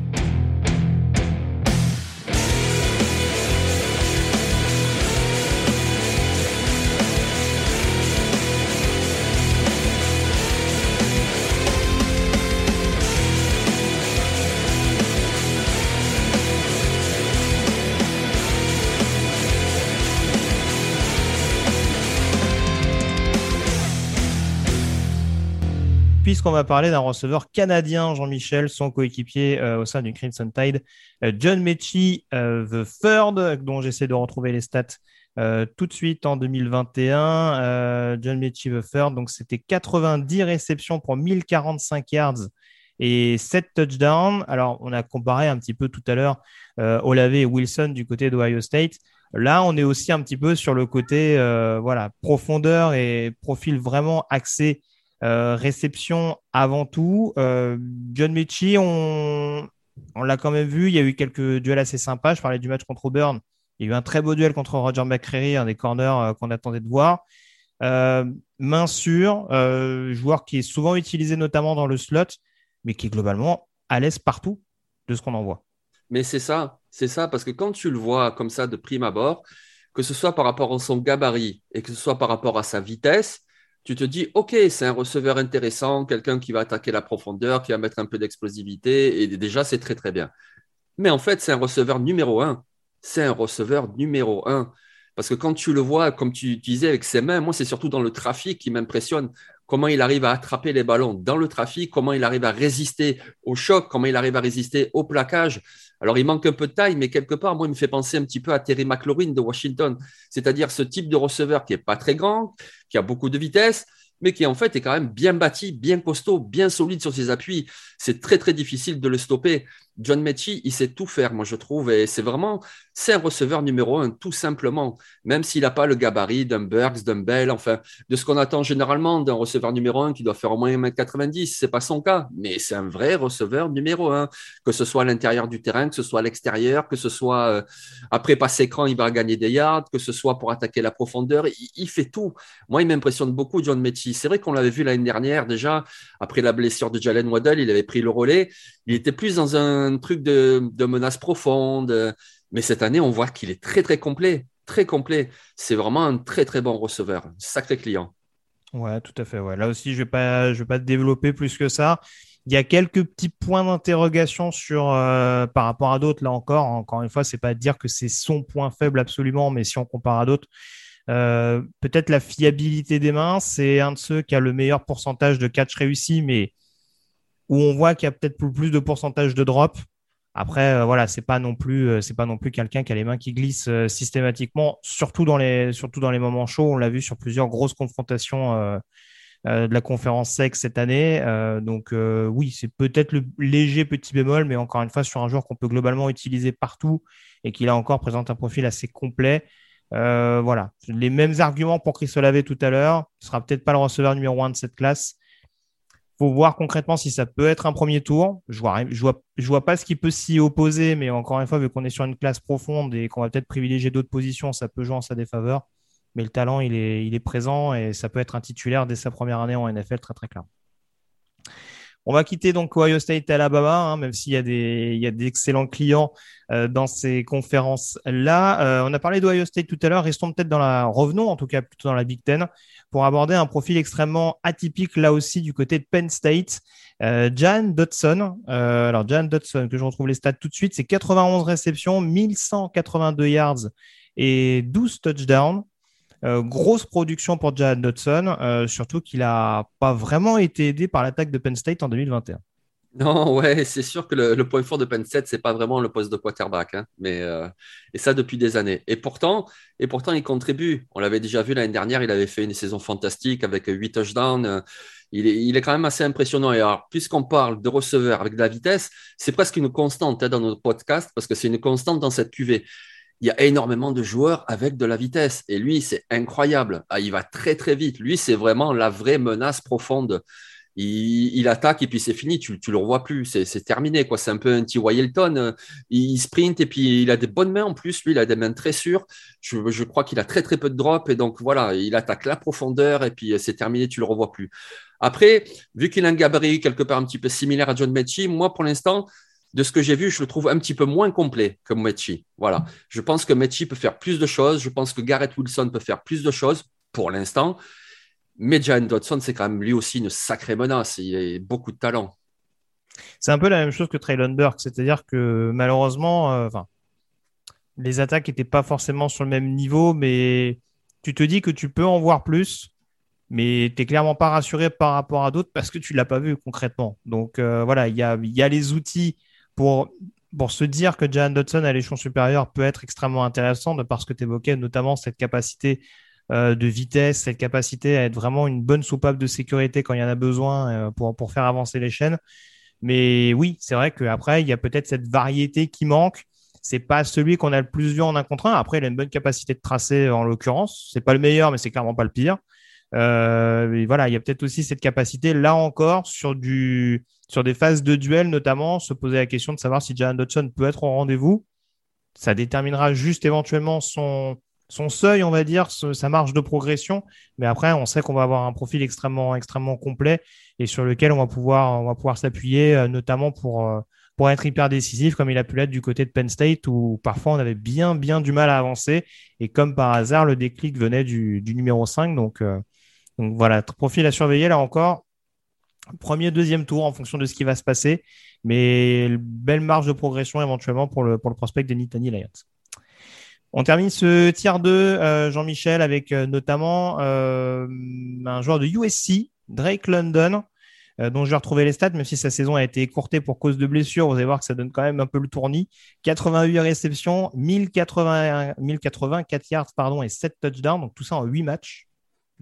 puisqu'on va parler d'un receveur canadien, Jean-Michel, son coéquipier euh, au sein du Crimson Tide, euh, John Mechie, euh, The Third, dont j'essaie de retrouver les stats tout de suite en 2021. John Mechie, The Third, donc c'était 90 réceptions pour 1045 yards et 7 touchdowns. Alors, on a comparé un petit peu tout à l'heure Olave et Wilson du côté d'Ohio State. Là, on est aussi un petit peu sur le côté voilà profondeur et profil vraiment axé euh, réception avant tout. Euh, John Mechie, on, on l'a quand même vu. Il y a eu quelques duels assez sympas. Je parlais du match contre Auburn. Il y a eu un très beau duel contre Roger McCreary, un des corners euh, qu'on attendait de voir. main sûre, joueur qui est souvent utilisé notamment dans le slot, mais qui est globalement à l'aise partout de ce qu'on en voit. Mais c'est ça, c'est ça, parce que quand tu le vois comme ça de prime abord, que ce soit par rapport à son gabarit et que ce soit par rapport à sa vitesse, tu te dis, OK, c'est un receveur intéressant, quelqu'un qui va attaquer la profondeur, qui va mettre un peu d'explosivité, et déjà, c'est très, très bien. Mais en fait, c'est un receveur numéro un. C'est un receveur numéro un. Parce que quand tu le vois, comme tu disais, avec ses mains, moi, c'est surtout dans le trafic qui m'impressionne. comment il arrive à attraper les ballons dans le trafic, comment il arrive à résister au choc, comment il arrive à résister au plaquage. Alors, il manque un peu de taille, mais quelque part, moi, il me fait penser un petit peu à Terry McLaurin de Washington, c'est-à-dire ce type de receveur qui n'est pas très grand, qui a beaucoup de vitesse, mais qui en fait est quand même bien bâti, bien costaud, bien solide sur ses appuis. C'est très très difficile de le stopper. John Mechie, il sait tout faire, moi je trouve, et c'est vraiment, c'est un receveur numéro un, tout simplement, même s'il n'a pas le gabarit d'un Burks, d'un Bell, enfin, de ce qu'on attend généralement d'un receveur numéro un qui doit faire au moins 1m90, c'est pas son cas, mais c'est un vrai receveur numéro un, que ce soit à l'intérieur du terrain, que ce soit à l'extérieur, que ce soit euh, après passer écran, il va gagner des yards, que ce soit pour attaquer la profondeur, il, fait tout. Moi, il m'impressionne beaucoup, John Mechie. C'est vrai qu'on l'avait vu l'année dernière déjà, après la blessure de Jalen Waddell, il avait pris le relais, il était plus dans un truc de, menace profonde. Mais cette année, on voit qu'il est très, très complet. Très complet. C'est vraiment un très, très bon receveur. sacré client. Ouais, tout à fait. Ouais. Là aussi, je ne vais, pas, je vais pas développer plus que ça. Il y a quelques petits points d'interrogation sur euh, par rapport à d'autres. Là encore, encore une fois, c'est pas dire que c'est son point faible absolument, mais si on compare à d'autres, euh, peut-être la fiabilité des mains, c'est un de ceux qui a le meilleur pourcentage de catch réussi, mais où on voit qu'il y a peut-être plus de pourcentage de drop. Après, euh, voilà, c'est pas non plus, euh, c'est non plus quelqu'un qui a les mains qui glissent euh, systématiquement, surtout dans les, surtout dans les moments chauds. On l'a vu sur plusieurs grosses confrontations de la conférence SEC cette année. donc oui, c'est peut-être le léger petit bémol, mais encore une fois sur un joueur qu'on peut globalement utiliser partout et qui là encore présente un profil assez complet. voilà, les mêmes arguments pour Chris Olave tout à l'heure. Ce sera peut-être pas le receveur numéro un de cette classe, faut voir concrètement si ça peut être un premier tour. Je vois, je vois, pas ce qui peut s'y opposer, mais encore une fois, vu qu'on est sur une classe profonde et qu'on va peut-être privilégier d'autres positions, ça peut jouer en sa défaveur. Mais le talent, il est, il est présent et ça peut être un titulaire dès sa première année en NFL très très clair. On va quitter donc Ohio State et Alabama, hein, même s'il y a des, il y a d'excellents clients euh, dans ces conférences-là. Euh, on a parlé d'Ohio State tout à l'heure. Restons peut-être dans la, revenons en tout cas plutôt dans la Big Ten pour aborder un profil extrêmement atypique là aussi du côté de Penn State. Euh, Jan Dodson, alors Jan Dodson, que je retrouve les stats tout de suite, c'est 91 réceptions, 1182 yards et 12 touchdowns. Euh, grosse production pour Jan Dodson, surtout qu'il n'a pas vraiment été aidé par l'attaque de Penn State en 2021. Non, ouais, c'est sûr que le, point fort de Penn State, c'est pas vraiment le poste de quarterback, hein, mais euh, et ça depuis des années. Et pourtant, et pourtant, il contribue. On l'avait déjà vu l'année dernière, il avait fait une saison fantastique avec 8 touchdowns. Euh, il est, il est quand même assez impressionnant. Et alors, puisqu'on parle de receveur avec de la vitesse, c'est presque une constante hein, dans notre podcast parce que c'est une constante dans cette QV. Il y a énormément de joueurs avec de la vitesse. Et lui, c'est incroyable. Ah, il va très, très vite. Lui, c'est vraiment la vraie menace profonde il, attaque et puis c'est fini, tu, ne le revois plus, c'est terminé. quoi. C'est un peu un T. Wylton. Il, sprint et puis il a des bonnes mains en plus. Lui, il a des mains très sûres. Je, crois qu'il a très très peu de drop et donc voilà, il attaque la profondeur et puis c'est terminé, tu le revois plus. Après, vu qu'il a un gabarit quelque part un petit peu similaire à John Mechie, moi pour l'instant, de ce que j'ai vu, je le trouve un petit peu moins complet que Mechie. Voilà. Je pense que Mechie peut faire plus de choses. Je pense que Garrett Wilson peut faire plus de choses pour l'instant. Mais Jalen Dodson, c'est quand même lui aussi une sacrée menace. Il a beaucoup de talent. C'est un peu la même chose que Traylon Burke, c'est-à-dire que malheureusement, euh, les attaques n'étaient pas forcément sur le même niveau, mais tu te dis que tu peux en voir plus, mais tu n'es clairement pas rassuré par rapport à d'autres parce que tu ne l'as pas vu concrètement. Donc euh, voilà, il y a, les outils pour, se dire que Jalen Dodson à l'échelon supérieur peut être extrêmement intéressant de par ce que tu évoquais, notamment cette capacité euh, de vitesse, cette capacité à être vraiment une bonne soupape de sécurité quand il y en a besoin euh, pour, pour faire avancer les chaînes. Mais oui, c'est vrai qu'après, il y a peut-être cette variété qui manque. C'est pas celui qu'on a le plus vu en un contre un. Après, il a une bonne capacité de tracer en l'occurrence. C'est pas le meilleur, mais c'est clairement pas le pire. Euh, voilà, il y a peut-être aussi cette capacité, là encore, sur, du, sur des phases de duel notamment, se poser la question de savoir si Jalen Dodson peut être au rendez-vous. Ça déterminera juste éventuellement son, seuil, on va dire, sa marge de progression. Mais après, on sait qu'on va avoir un profil extrêmement, extrêmement complet et sur lequel on va pouvoir, pouvoir s'appuyer, euh, notamment pour, euh, pour être hyper décisif, comme il a pu l'être du côté de Penn State, où parfois on avait bien, bien du mal à avancer. Et comme par hasard, le déclic venait du, numéro 5. Donc, euh, donc voilà, profil à surveiller là encore. Premier, deuxième tour en fonction de ce qui va se passer. Mais belle marge de progression éventuellement pour le, prospect de Nittany Lions. On termine ce tiers 2, euh, Jean-Michel, avec euh, notamment euh, un joueur de USC Drake London, dont je vais retrouver les stats, même si sa saison a été écourtée pour cause de blessure. Vous allez voir que ça donne quand même un peu le tournis. 88 réceptions, 1080, 1084 yards pardon, et 7 touchdowns. Donc tout ça en 8 matchs.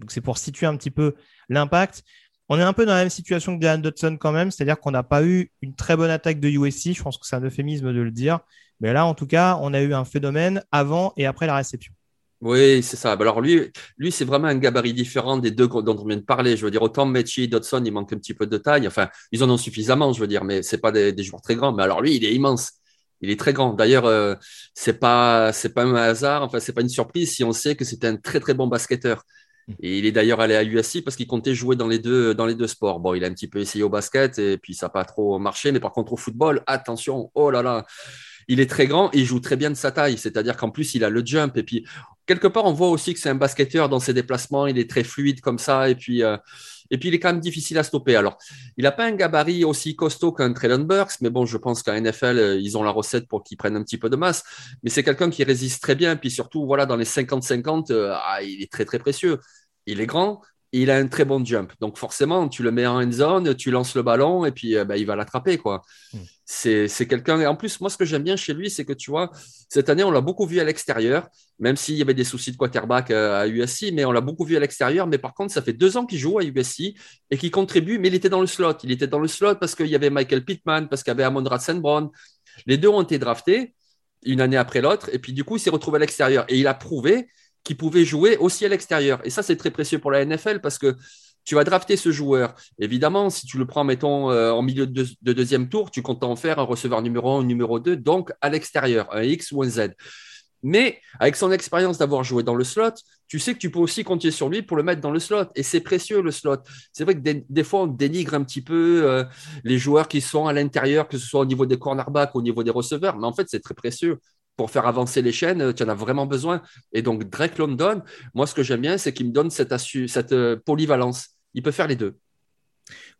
C'est pour situer un petit peu l'impact. On est un peu dans la même situation que Dan Dodson quand même, c'est-à-dire qu'on n'a pas eu une très bonne attaque de USC. Je pense que c'est un euphémisme de le dire. Mais là, en tout cas, on a eu un phénomène avant et après la réception. Oui, c'est ça. Bah, alors lui, lui c'est vraiment un gabarit différent des deux dont on vient de parler. Je veux dire, autant Mechie Dodson, il manque un petit peu de taille. Enfin, ils en ont suffisamment, je veux dire, mais c'est pas des, joueurs très grands. Mais alors lui, il est immense. Il est très grand. D'ailleurs, euh, c'est pas pas un hasard. Enfin, c'est pas une surprise si on sait que c'était un très très bon basketteur. Et il est d'ailleurs allé à USC parce qu'il comptait jouer dans les deux dans les deux sports. Bon, il a un petit peu essayé au basket et puis ça n'a pas trop marché. Mais par contre au football, attention, oh là là il est très grand et il joue très bien de sa taille. C'est-à-dire qu'en plus, il a le jump. Et puis, quelque part, on voit aussi que c'est un basketteur dans ses déplacements. Il est très fluide comme ça. Et puis, euh, et puis il est quand même difficile à stopper. Alors, il n'a pas un gabarit aussi costaud qu'un Traylon Burks, mais bon, je pense qu'à NFL, euh, ils ont la recette pour qu'il prenne un petit peu de masse. Mais c'est quelqu'un qui résiste très bien. Puis surtout, voilà, dans les 50-50, euh, ah, il est très, très précieux. Il est grand, il a un très bon jump. Donc forcément, tu le mets en end zone, tu lances le ballon et puis bah, il va l'attraper. quoi. Hmm c'est quelqu'un. Et en plus, moi, ce que j'aime bien chez lui, c'est que tu vois, cette année, on l'a beaucoup vu à l'extérieur, même s'il y avait des soucis de quarterback euh, à USC, mais on l'a beaucoup vu à l'extérieur. Mais par contre, ça fait deux ans qu'il joue à USC et qu'il contribue, mais il était dans le slot. Il était dans le slot parce qu'il y avait Michael Pittman, parce qu'il y avait Amon Brown. Les deux ont été draftés une année après l'autre, et puis du coup, il s'est retrouvé à l'extérieur. Et il a prouvé qu'il pouvait jouer aussi à l'extérieur. Et ça, c'est très précieux pour la NFL parce que tu vas drafter ce joueur. Évidemment, si tu le prends, mettons, euh, en milieu de, deuxième tour, tu comptes en faire un receveur numéro 1 ou numéro 2, donc à l'extérieur, un X ou un Z. Mais avec son expérience d'avoir joué dans le slot, tu sais que tu peux aussi compter sur lui pour le mettre dans le slot. Et c'est précieux le slot. C'est vrai que des, fois, on dénigre un petit peu euh, les joueurs qui sont à l'intérieur, que ce soit au niveau des cornerbacks au niveau des receveurs. Mais en fait, c'est très précieux. Pour faire avancer les chaînes, tu en as vraiment besoin. Et donc, Drake London, moi, ce que j'aime bien, c'est qu'il me donne cette, cette euh, polyvalence il peut faire les deux.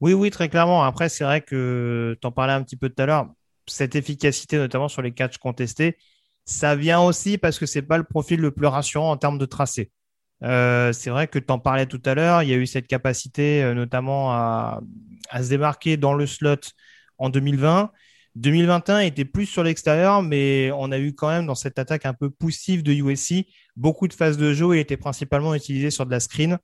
Oui, oui, très clairement. Après, c'est vrai que tu en parlais un petit peu tout à l'heure, cette efficacité, notamment sur les catchs contestés, ça vient aussi parce que ce n'est pas le profil le plus rassurant en termes de tracé. Euh, c'est vrai que tu en parlais tout à l'heure, il y a eu cette capacité euh, notamment à, se démarquer dans le slot en 2020. 2021 était plus sur l'extérieur, mais on a eu quand même dans cette attaque un peu poussive de USC beaucoup de phases de jeu. Il était principalement utilisé sur de la screen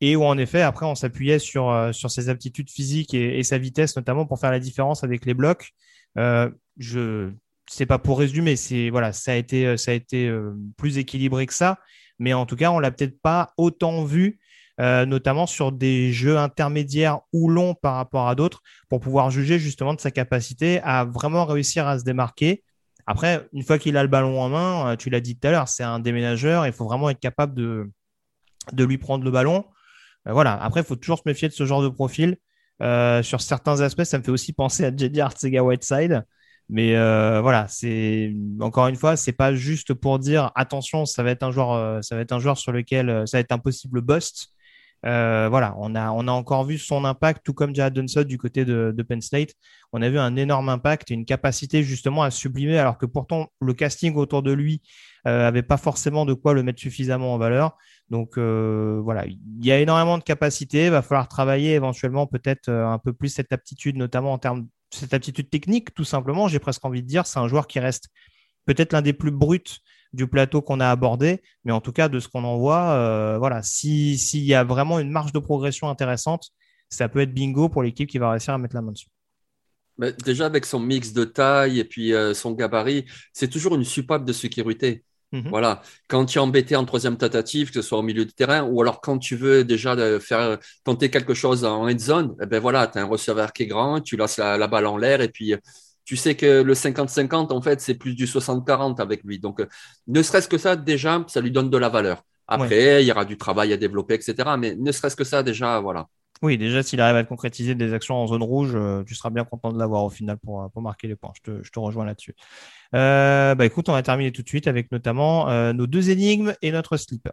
et où en effet, après, on s'appuyait sur, euh, sur ses aptitudes physiques et, sa vitesse, notamment pour faire la différence avec les blocs. Euh, je sais pas pour résumer, c'est voilà, ça a été, euh, ça a été euh, plus équilibré que ça, mais en tout cas, on l'a peut-être pas autant vu, notamment sur des jeux intermédiaires ou longs par rapport à d'autres, pour pouvoir juger justement de sa capacité à vraiment réussir à se démarquer. Après, une fois qu'il a le ballon en main, tu l'as dit tout à l'heure, c'est un déménageur, il faut vraiment être capable de, de lui prendre le ballon. Euh, voilà, après, il faut toujours se méfier de ce genre de profil. Euh, sur certains aspects, ça me fait aussi penser à JD Artsega Whiteside. Mais euh, voilà, c'est encore une fois, c'est pas juste pour dire attention, ça va être un joueur, ça va être un joueur sur lequel ça va être impossible bust. Voilà, on a, on a encore vu son impact, tout comme Jared Dunson du côté de, Penn State. On a vu un énorme impact et une capacité justement à sublimer, alors que pourtant le casting autour de lui avait pas forcément de quoi le mettre suffisamment en valeur. Donc euh, voilà, il y a énormément de capacités. Il va falloir travailler éventuellement peut-être euh, un peu plus cette aptitude, notamment en termes de cette aptitude technique, tout simplement. J'ai presque envie de dire, c'est un joueur qui reste peut-être l'un des plus bruts du plateau qu'on a abordé, mais en tout cas de ce qu'on en voit, euh, voilà, s'il y a vraiment une marge de progression intéressante, ça peut être bingo pour l'équipe qui va réussir à mettre la main dessus. déjà avec son mix de taille et puis son gabarit, c'est toujours une soupape de sécurité. Mhm. Voilà, quand tu es embêté en troisième tentative, que ce soit au milieu du terrain, ou alors quand tu veux déjà faire tenter quelque chose en end zone, eh ben voilà, tu as un receveur qui est grand, tu laisses la, balle en l'air et puis tu sais que le 50-50, en fait, c'est plus du 60-40 avec lui. Donc, ne serait-ce que ça, déjà, ça lui donne de la valeur. Après, il y aura du travail à développer, etc. Mais ne serait-ce que ça, déjà, voilà. Oui, déjà, s'il arrive à concrétiser des actions en zone rouge, euh, tu seras bien content de l'avoir au final pour, pour marquer les points. Je te, je te rejoins là-dessus. Euh, bah écoute, on va terminer tout de suite avec notamment euh, nos deux énigmes et notre slipper.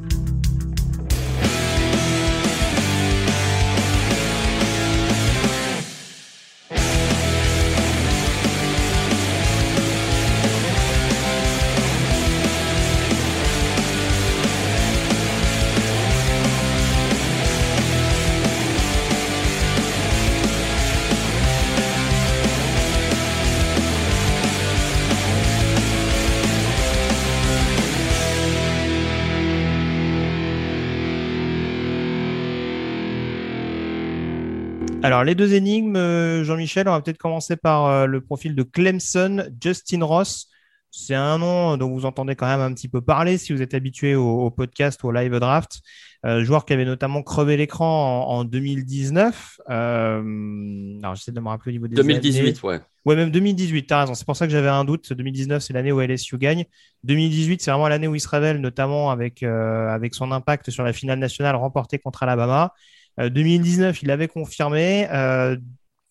Alors, les deux énigmes, euh, Jean-Michel, on va peut-être commencer par euh, le profil de Clemson, Justin Ross. C'est un nom dont vous entendez quand même un petit peu parler si vous êtes habitué au, podcast ou au live draft. Euh, joueur qui avait notamment crevé l'écran en, 2019. Euh, alors, j'essaie de me rappeler au niveau des 2018, ouais. Ouais, même 2018, t'as raison. C'est pour ça que j'avais un doute. 2019, c'est l'année où LSU gagne. 2018, c'est vraiment l'année où il se révèle, notamment avec, euh, avec son impact sur la finale nationale remportée contre Alabama. 2019, il avait confirmé.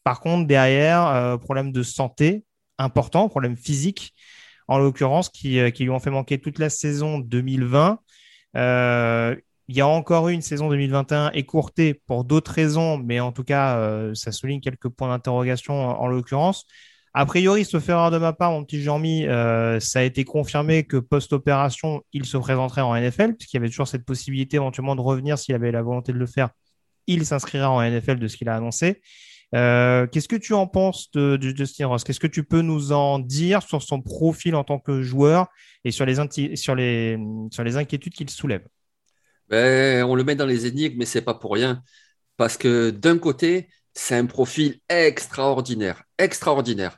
par contre, derrière, problème de santé important, problème physique en l'occurrence, qui, euh, lui ont fait manquer toute la saison 2020. Euh, il y a encore eu une saison 2021 écourtée pour d'autres raisons, mais en tout cas, euh, ça souligne quelques points d'interrogation en, l'occurrence. A priori, sauf erreur de ma part, mon petit Jean-Mi, ça a été confirmé que post-opération, il se présenterait en NFL, puisqu'il y avait toujours cette possibilité éventuellement de revenir s'il avait la volonté de le faire. Il s'inscrira en NFL de ce qu'il a annoncé. Euh, qu'est-ce que tu en penses de, Justin Ross? Qu'est-ce que tu peux nous en dire sur son profil en tant que joueur et sur les, sur les, sur les inquiétudes qu'il soulève? Ben, On le met dans les énigmes, mais c'est pas pour rien. Parce que d'un côté, c'est un profil extraordinaire, extraordinaire.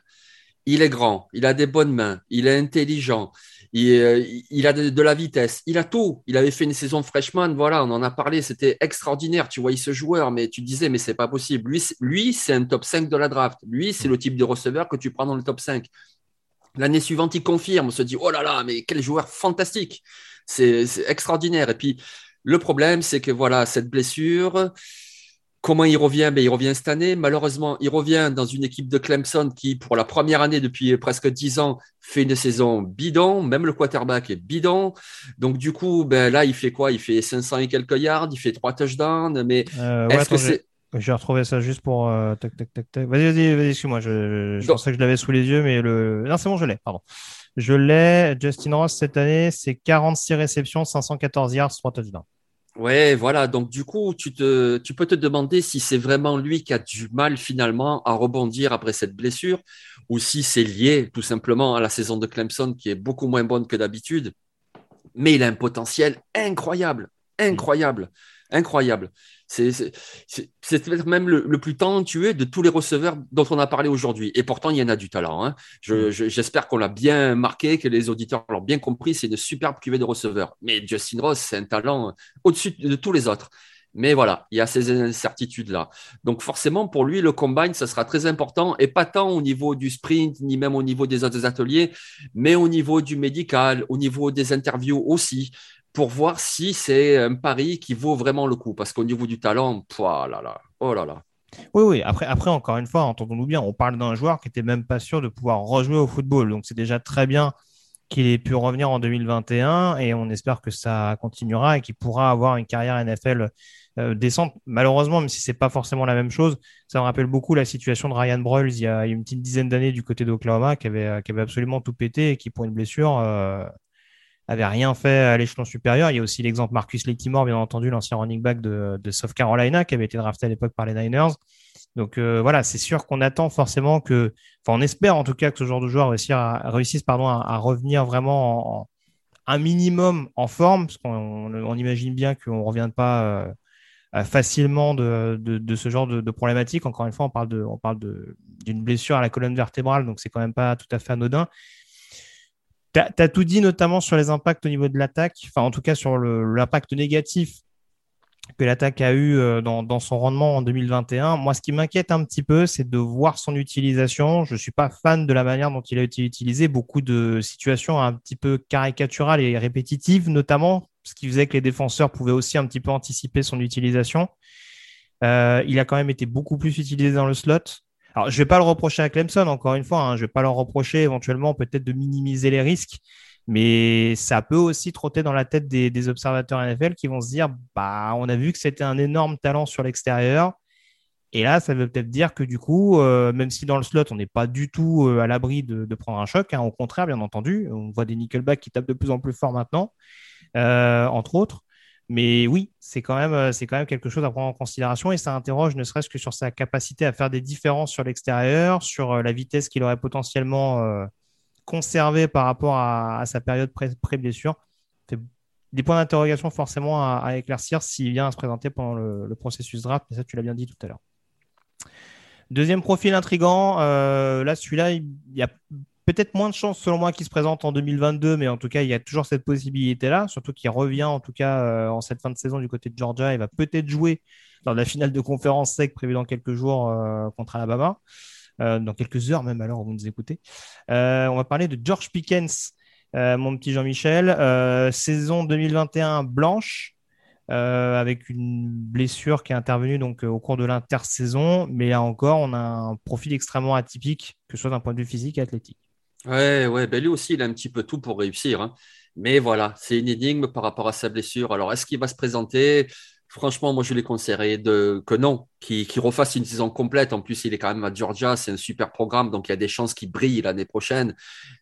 Il est grand, il a des bonnes mains, il est intelligent, euh, il, a de, la vitesse, il a tout. Il avait fait une saison freshman, voilà, on en a parlé, c'était extraordinaire. Tu voyais ce joueur, mais tu disais, mais c'est pas possible. Lui, lui c'est un top 5 de la draft. Lui, c'est le type de receveur que tu prends dans le top 5. L'année suivante, il confirme, on se dit, oh là là, mais quel joueur fantastique. C'est extraordinaire. Et puis, le problème, c'est que voilà, cette blessure, Comment il revient? Ben, Il revient cette année. Malheureusement, il revient dans une équipe de Clemson qui, pour la première année depuis presque dix ans, fait une saison bidon. Même le quarterback est bidon. Donc, du coup, ben, là, il fait quoi? Il fait 500 et quelques yards, il fait trois touchdowns. Mais euh, est-ce que c'est. J'ai retrouvé ça juste pour. Euh, tac, tac, tac, tac. Vas-y, vas-y, vas-y, excuse-moi. Je, je pensais que je l'avais sous les yeux, mais le. Non, c'est bon, je l'ai, pardon. Je l'ai. Justin Ross, cette année, c'est 46 réceptions, 514 yards, 3 touchdowns. Ouais, voilà. Donc, du coup, tu, te, tu peux te demander si c'est vraiment lui qui a du mal finalement à rebondir après cette blessure ou si c'est lié tout simplement à la saison de Clemson qui est beaucoup moins bonne que d'habitude. Mais il a un potentiel incroyable, incroyable, incroyable. C'est peut-être même le, plus talentueux de tous les receveurs dont on a parlé aujourd'hui. Et pourtant, il y en a du talent. Hein. Mm. J'espère qu'on l'a bien marqué, que les auditeurs l'ont bien compris. C'est une superbe cuvée de receveurs. Mais Justin Ross, c'est un talent au-dessus de tous les autres. Mais voilà, il y a ces incertitudes-là. Donc forcément, pour lui, le combine, ça sera très important, et pas tant au niveau du sprint, ni même au niveau des autres ateliers, mais au niveau du médical, au niveau des interviews aussi pour voir si c'est un pari qui vaut vraiment le coup. Parce qu'au niveau du talent, oh là là, oh là là. Oui, oui. Après, encore une fois, entendons-nous bien, on parle d'un joueur qui était même pas sûr de pouvoir rejouer au football. Donc, c'est déjà très bien qu'il ait pu revenir en 2021 et on espère que ça continuera et qu'il pourra avoir une carrière NFL euh, décente. Malheureusement, même si c'est pas forcément la même chose, ça me rappelle beaucoup la situation de Ryan Broyles il y a, une petite dizaine d'années du côté d'Oklahoma qui avait, qui avait absolument tout pété et qui, pour une blessure, euh, avait rien fait à l'échelon supérieur. Il y a aussi l'exemple Marcus Lettimore, bien entendu, l'ancien running back de, South Carolina, qui avait été drafté à l'époque par les Niners. Donc euh, voilà, c'est sûr qu'on attend forcément que, enfin, on espère en tout cas que ce genre de joueur réussisse à, pardon, à, revenir vraiment en, un minimum en forme, parce qu'on on imagine bien qu'on ne revienne pas euh, facilement de, ce genre de, de, problématique. Encore une fois, on parle on parle d'une blessure à la colonne vertébrale, donc c'est quand même pas tout à fait anodin. Tu as, tout dit, notamment sur les impacts au niveau de l'attaque, enfin en tout cas sur l'impact négatif que l'attaque a eu euh, dans, son rendement en 2021. Moi, ce qui m'inquiète un petit peu, c'est de voir son utilisation. Je ne suis pas fan de la manière dont il a été utilisé. Beaucoup de situations un petit peu caricaturales et répétitives, notamment, ce qui faisait que les défenseurs pouvaient aussi un petit peu anticiper son utilisation. Euh, il a quand même été beaucoup plus utilisé dans le slot. Alors, je vais pas le reprocher à Clemson, encore une fois. Hein, je vais pas leur reprocher éventuellement peut-être de minimiser les risques, mais ça peut aussi trotter dans la tête des, observateurs NFL qui vont se dire, bah, on a vu que c'était un énorme talent sur l'extérieur. Et là, ça veut peut-être dire que du coup, euh, même si dans le slot, on n'est pas du tout euh, à l'abri de, prendre un choc, hein, au contraire, bien entendu, on voit des nickelbacks qui tapent de plus en plus fort maintenant, euh, entre autres. Mais oui, c'est quand, même, euh, c'est quand même quelque chose à prendre en considération et ça interroge ne serait-ce que sur sa capacité à faire des différences sur l'extérieur, sur euh, la vitesse qu'il aurait potentiellement euh, conservée par rapport à, sa période pré-blessure. des points d'interrogation forcément à, éclaircir s'il vient à se présenter pendant le, processus draft, mais ça tu l'as bien dit tout à l'heure. Deuxième profil intrigant, là celui-là, il y a peut-être moins de chances selon moi qu'il se présente en 2022, mais en tout cas, il y a toujours cette possibilité-là, surtout qu'il revient en tout cas en cette fin de saison du côté de Georgia. Il va peut-être jouer dans la finale de conférence sec prévue dans quelques jours contre Alabama. Euh, dans quelques heures même alors vous nous écoutez. Euh, on va parler de George Pickens, euh, mon petit Jean-Michel. saison 2021 blanche. avec une blessure qui est intervenue donc au cours de l'intersaison, mais là encore, on a un profil extrêmement atypique, que ce soit d'un point de vue physique et athlétique. Ouais, ouais, ben lui aussi, il a un petit peu tout pour réussir. Hein. Mais voilà, c'est une énigme par rapport à sa blessure. Alors, est-ce qu'il va se présenter? Franchement, moi, je lui conseillerais de, que non, qu'il refasse une saison complète. En plus, il est quand même à Georgia, c'est un super programme, donc il y a des chances qu'il brille l'année prochaine.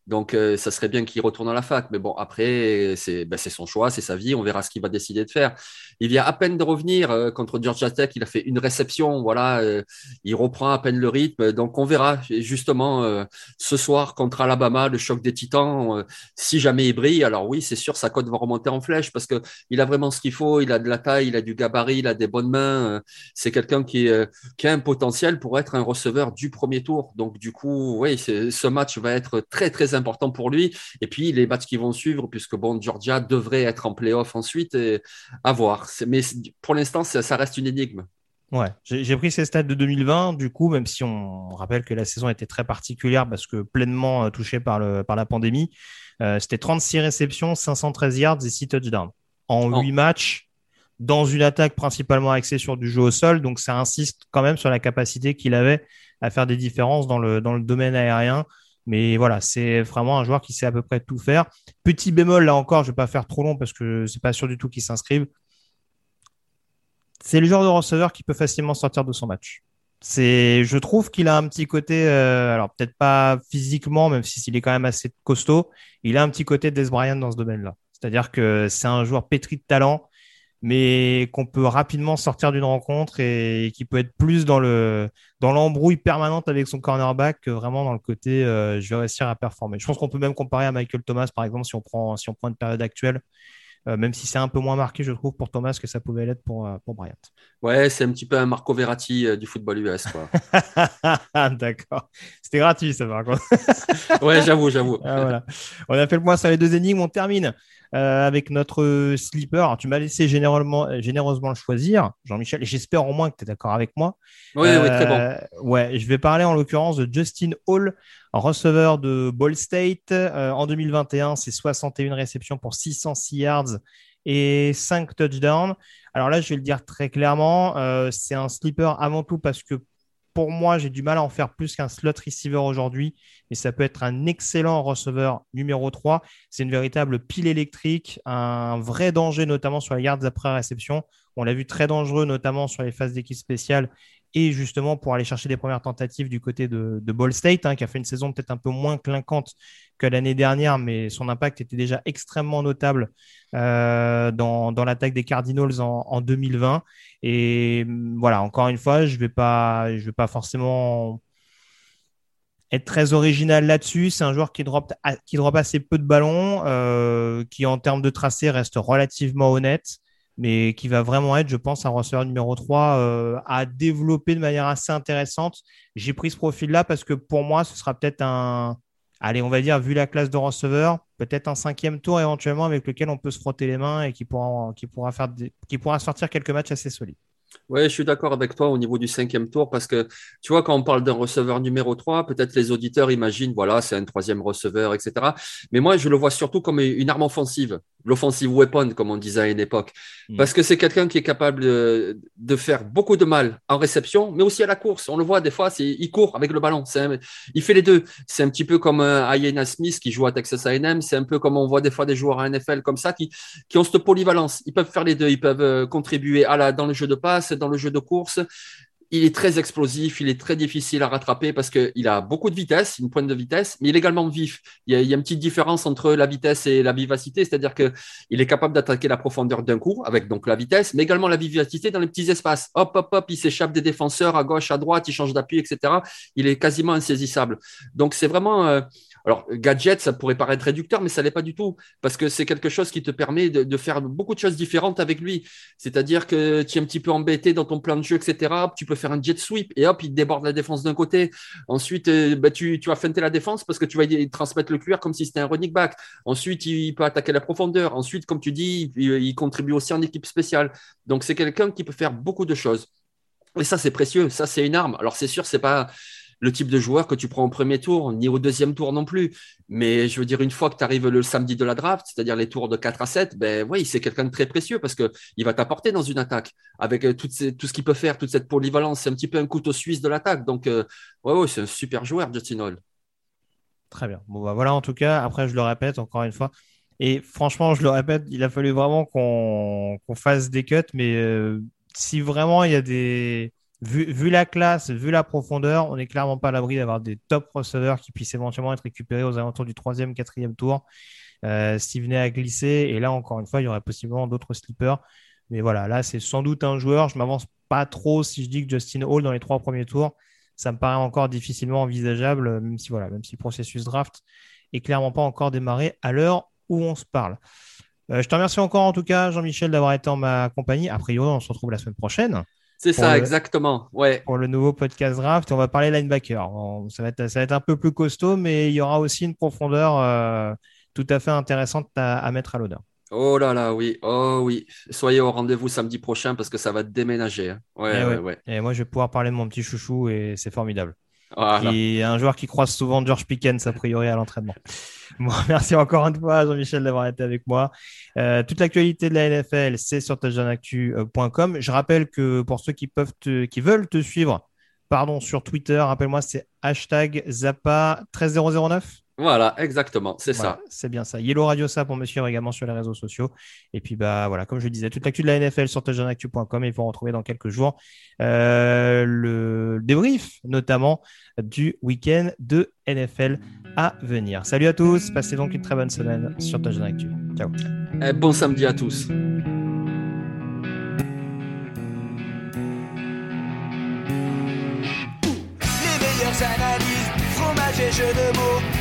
Donc, euh, ça serait bien qu'il retourne à la fac. Mais bon, après, c'est ben, son choix, c'est sa vie, on verra ce qu'il va décider de faire. Il vient à peine de revenir euh, contre Georgia Tech, il a fait une réception, voilà, euh, il reprend à peine le rythme. Donc, on verra justement ce soir contre Alabama, le choc des titans. si jamais il brille, alors oui, c'est sûr, sa cote va remonter en flèche parce qu'il a vraiment ce qu'il faut, il a de la taille, il a du gabarit, il a des bonnes mains. c'est quelqu'un qui, qui a un potentiel pour être un receveur du premier tour. Donc, du coup, oui, ce match va être très, très important pour lui. Et puis les matchs qui vont suivre, puisque bon, Georgia devrait être en playoff ensuite, et à voir. Mais pour l'instant, ça, reste une énigme. Ouais, j'ai pris ces stats de 2020, du coup, même si on rappelle que la saison était très particulière parce que pleinement euh, touchée par, le, par la pandémie, euh, c'était 36 réceptions, 513 yards et 6 touchdowns en 8 matchs dans une attaque principalement axée sur du jeu au sol. Donc, ça insiste quand même sur la capacité qu'il avait à faire des différences dans le, dans le domaine aérien. Mais voilà, c'est vraiment un joueur qui sait à peu près tout faire. Petit bémol, là encore, je ne vais pas faire trop long parce que c'est pas sûr du tout qu'il s'inscrive. C'est le genre de receveur qui peut facilement sortir de son match. C'est, je trouve qu'il a un petit côté, euh, alors peut-être pas physiquement, même s'il est quand même assez costaud, il a un petit côté Des Bryant dans ce domaine-là. C'est-à-dire que c'est un joueur pétri de talent mais qu'on peut rapidement sortir d'une rencontre et, qui peut être plus dans le dans l'embrouille permanente avec son cornerback que vraiment dans le côté euh, je vais réussir à performer. Je pense qu'on peut même comparer à Michael Thomas par exemple si on prend si on prend une période actuelle. Euh, même si c'est un peu moins marqué, je trouve, pour Thomas que ça pouvait l'être pour, euh, pour Bryant. Ouais, c'est un petit peu un Marco Verratti du football US. D'accord. C'était gratuit, ça, par contre. ouais, j'avoue, j'avoue. Ah, voilà. On a fait le point sur les deux énigmes. On termine euh, avec notre slipper. tu m'as laissé généreusement, généreusement le choisir, Jean-Michel, et j'espère au moins que tu es d'accord avec moi. Oui, oui, très bon. Euh, ouais, je vais parler en l'occurrence de Justin Hall, receveur de Ball State. Euh, en 2021, c'est 61 réceptions pour 606 yards et 5 touchdowns. Alors là, je vais le dire très clairement, c'est un slipper avant tout parce que pour moi, j'ai du mal à en faire plus qu'un slot receiver aujourd'hui, mais ça peut être un excellent receveur numéro 3. C'est une véritable pile électrique, un vrai danger, notamment sur les yards après réception. On l'a vu très dangereux, notamment sur les phases d'équipe spéciale et justement pour aller chercher des premières tentatives du côté de, Ball State, hein, qui a fait une saison peut-être un peu moins clinquante que l'année dernière, mais son impact était déjà extrêmement notable euh, dans, l'attaque des Cardinals en, 2020. Et mm, voilà, encore une fois, je ne vais, pas, forcément être très original là-dessus. C'est un joueur qui drop, qui assez peu de ballons, euh, qui en termes de tracé reste relativement honnête mais qui va vraiment être, je pense, un receveur numéro 3 euh, à développer de manière assez intéressante. J'ai pris ce profil-là parce que pour moi, ce sera peut-être un, allez, on va dire, vu la classe de receveur, peut-être un cinquième tour éventuellement avec lequel on peut se frotter les mains et qui pourra, qui pourra, faire qui pourra sortir quelques matchs assez solides. Oui, je suis d'accord avec toi au niveau du cinquième tour parce que tu vois, quand on parle d'un receveur numéro 3, peut-être les auditeurs imaginent, voilà, c'est un troisième receveur, etc. Mais moi, je le vois surtout comme une arme offensive l'offensive weapon, comme on disait à une époque. Mm. Parce que c'est quelqu'un qui est capable de, faire beaucoup de mal en réception, mais aussi à la course. On le voit des fois, il court avec le ballon. il fait les deux. C'est un petit peu comme euh, Ayena Smith qui joue à Texas A&M. C'est un peu comme on voit des fois des joueurs à NFL comme ça qui, qui ont cette polyvalence. Ils peuvent faire les deux. Ils peuvent euh, contribuer à la, dans le jeu de passe, dans le jeu de course il est très explosif, il est très difficile à rattraper parce qu'il a beaucoup de vitesse, une pointe de vitesse, mais il est également vif. Il y, a, une petite différence entre la vitesse et la vivacité, c'est-à-dire qu'il est capable d'attaquer la profondeur d'un coup avec donc la vitesse, mais également la vivacité dans les petits espaces. Hop, hop, hop, il s'échappe des défenseurs à gauche, à droite, il change d'appui, etc. Il est quasiment insaisissable. Donc c'est vraiment euh, Alors, gadget, ça pourrait paraître réducteur, mais ça l'est pas du tout, parce que c'est quelque chose qui te permet de, faire beaucoup de choses différentes avec lui. C'est-à-dire que tu es un petit peu embêté dans ton plan de jeu, etc. Tu peux faire un jet sweep et hop, il déborde la défense d'un côté. Ensuite, euh, bah, tu, vas feinter la défense parce que tu vas transmettre le cuir comme si c'était un running back. Ensuite, il peut attaquer la profondeur. Ensuite, comme tu dis, il contribue aussi en équipe spéciale. Donc, c'est quelqu'un qui peut faire beaucoup de choses. Et ça, c'est précieux. Ça, c'est une arme. Alors, c'est sûr, c'est pas le type de joueur que tu prends au premier tour, ni au deuxième tour non plus. Mais je veux dire, une fois que tu arrives le samedi de la draft, c'est-à-dire les tours de 4 à 7, ben oui, c'est quelqu'un de très précieux parce qu'il va t'apporter dans une attaque avec euh, tout, tout ce qu'il peut faire, toute cette polyvalence. C'est un petit peu un couteau suisse de l'attaque. Donc, euh, ouais, ouais, c'est un super joueur, Justin Hall. Très bien. Bon, bah voilà, en tout cas, après, je le répète encore une fois. Et franchement, je le répète, il a fallu vraiment qu'on fasse des cuts, mais euh, si vraiment il y a des vu, la classe, vu la profondeur, on n'est clairement pas à l'abri d'avoir des top receveurs qui puissent éventuellement être récupérés aux alentours du troisième, quatrième tour. Euh, S'il venait à glisser, et là encore une fois, il y aurait possiblement d'autres slippers. Mais voilà, là c'est sans doute un joueur. Je m'avance pas trop si je dis que Justin Hall dans les trois premiers tours, ça me paraît encore difficilement envisageable, même si voilà, même si le processus draft est clairement pas encore démarré à l'heure où on se parle. Euh, je te remercie encore en tout cas, Jean-Michel, d'avoir été en ma compagnie. A priori, on se retrouve la semaine prochaine. C'est ça, exactement. Ouais. Pour le nouveau podcast draft, on va parler linebacker. ça, va être, ça va être un peu plus costaud, mais il y aura aussi une profondeur euh, tout à fait intéressante à, mettre à l'honneur. Oh là là, oui. Oh oui. Soyez au rendez-vous samedi prochain parce que ça va déménager. Hein. Ouais, et, eh ouais, ouais. et moi, je vais pouvoir parler de mon petit chouchou et c'est formidable. Qui un joueur qui croise souvent George Pickens a priori à l'entraînement. merci encore une fois Jean-Michel d'avoir été avec moi. Euh, toute l'actualité de la NFL, c'est sur touchdownactu.com. Je rappelle que pour ceux qui peuvent qui veulent te suivre, pardon, sur Twitter, rappelle-moi, c'est hashtag Zappa 13009. Voilà, exactement, c'est ça. C'est bien ça. Yellow Radio ça pour me suivre également sur les réseaux sociaux. Et puis bah voilà, comme je disais, toute l'actu de la NFL sur touchdownactu.com et il faut retrouver dans quelques jours euh, le débrief notamment du week-end de NFL à venir. Salut à tous, passez donc une très bonne semaine sur Touchdown Actu. Ciao. Et bon samedi à tous. Les meilleures analyses, fromage et jeux de mots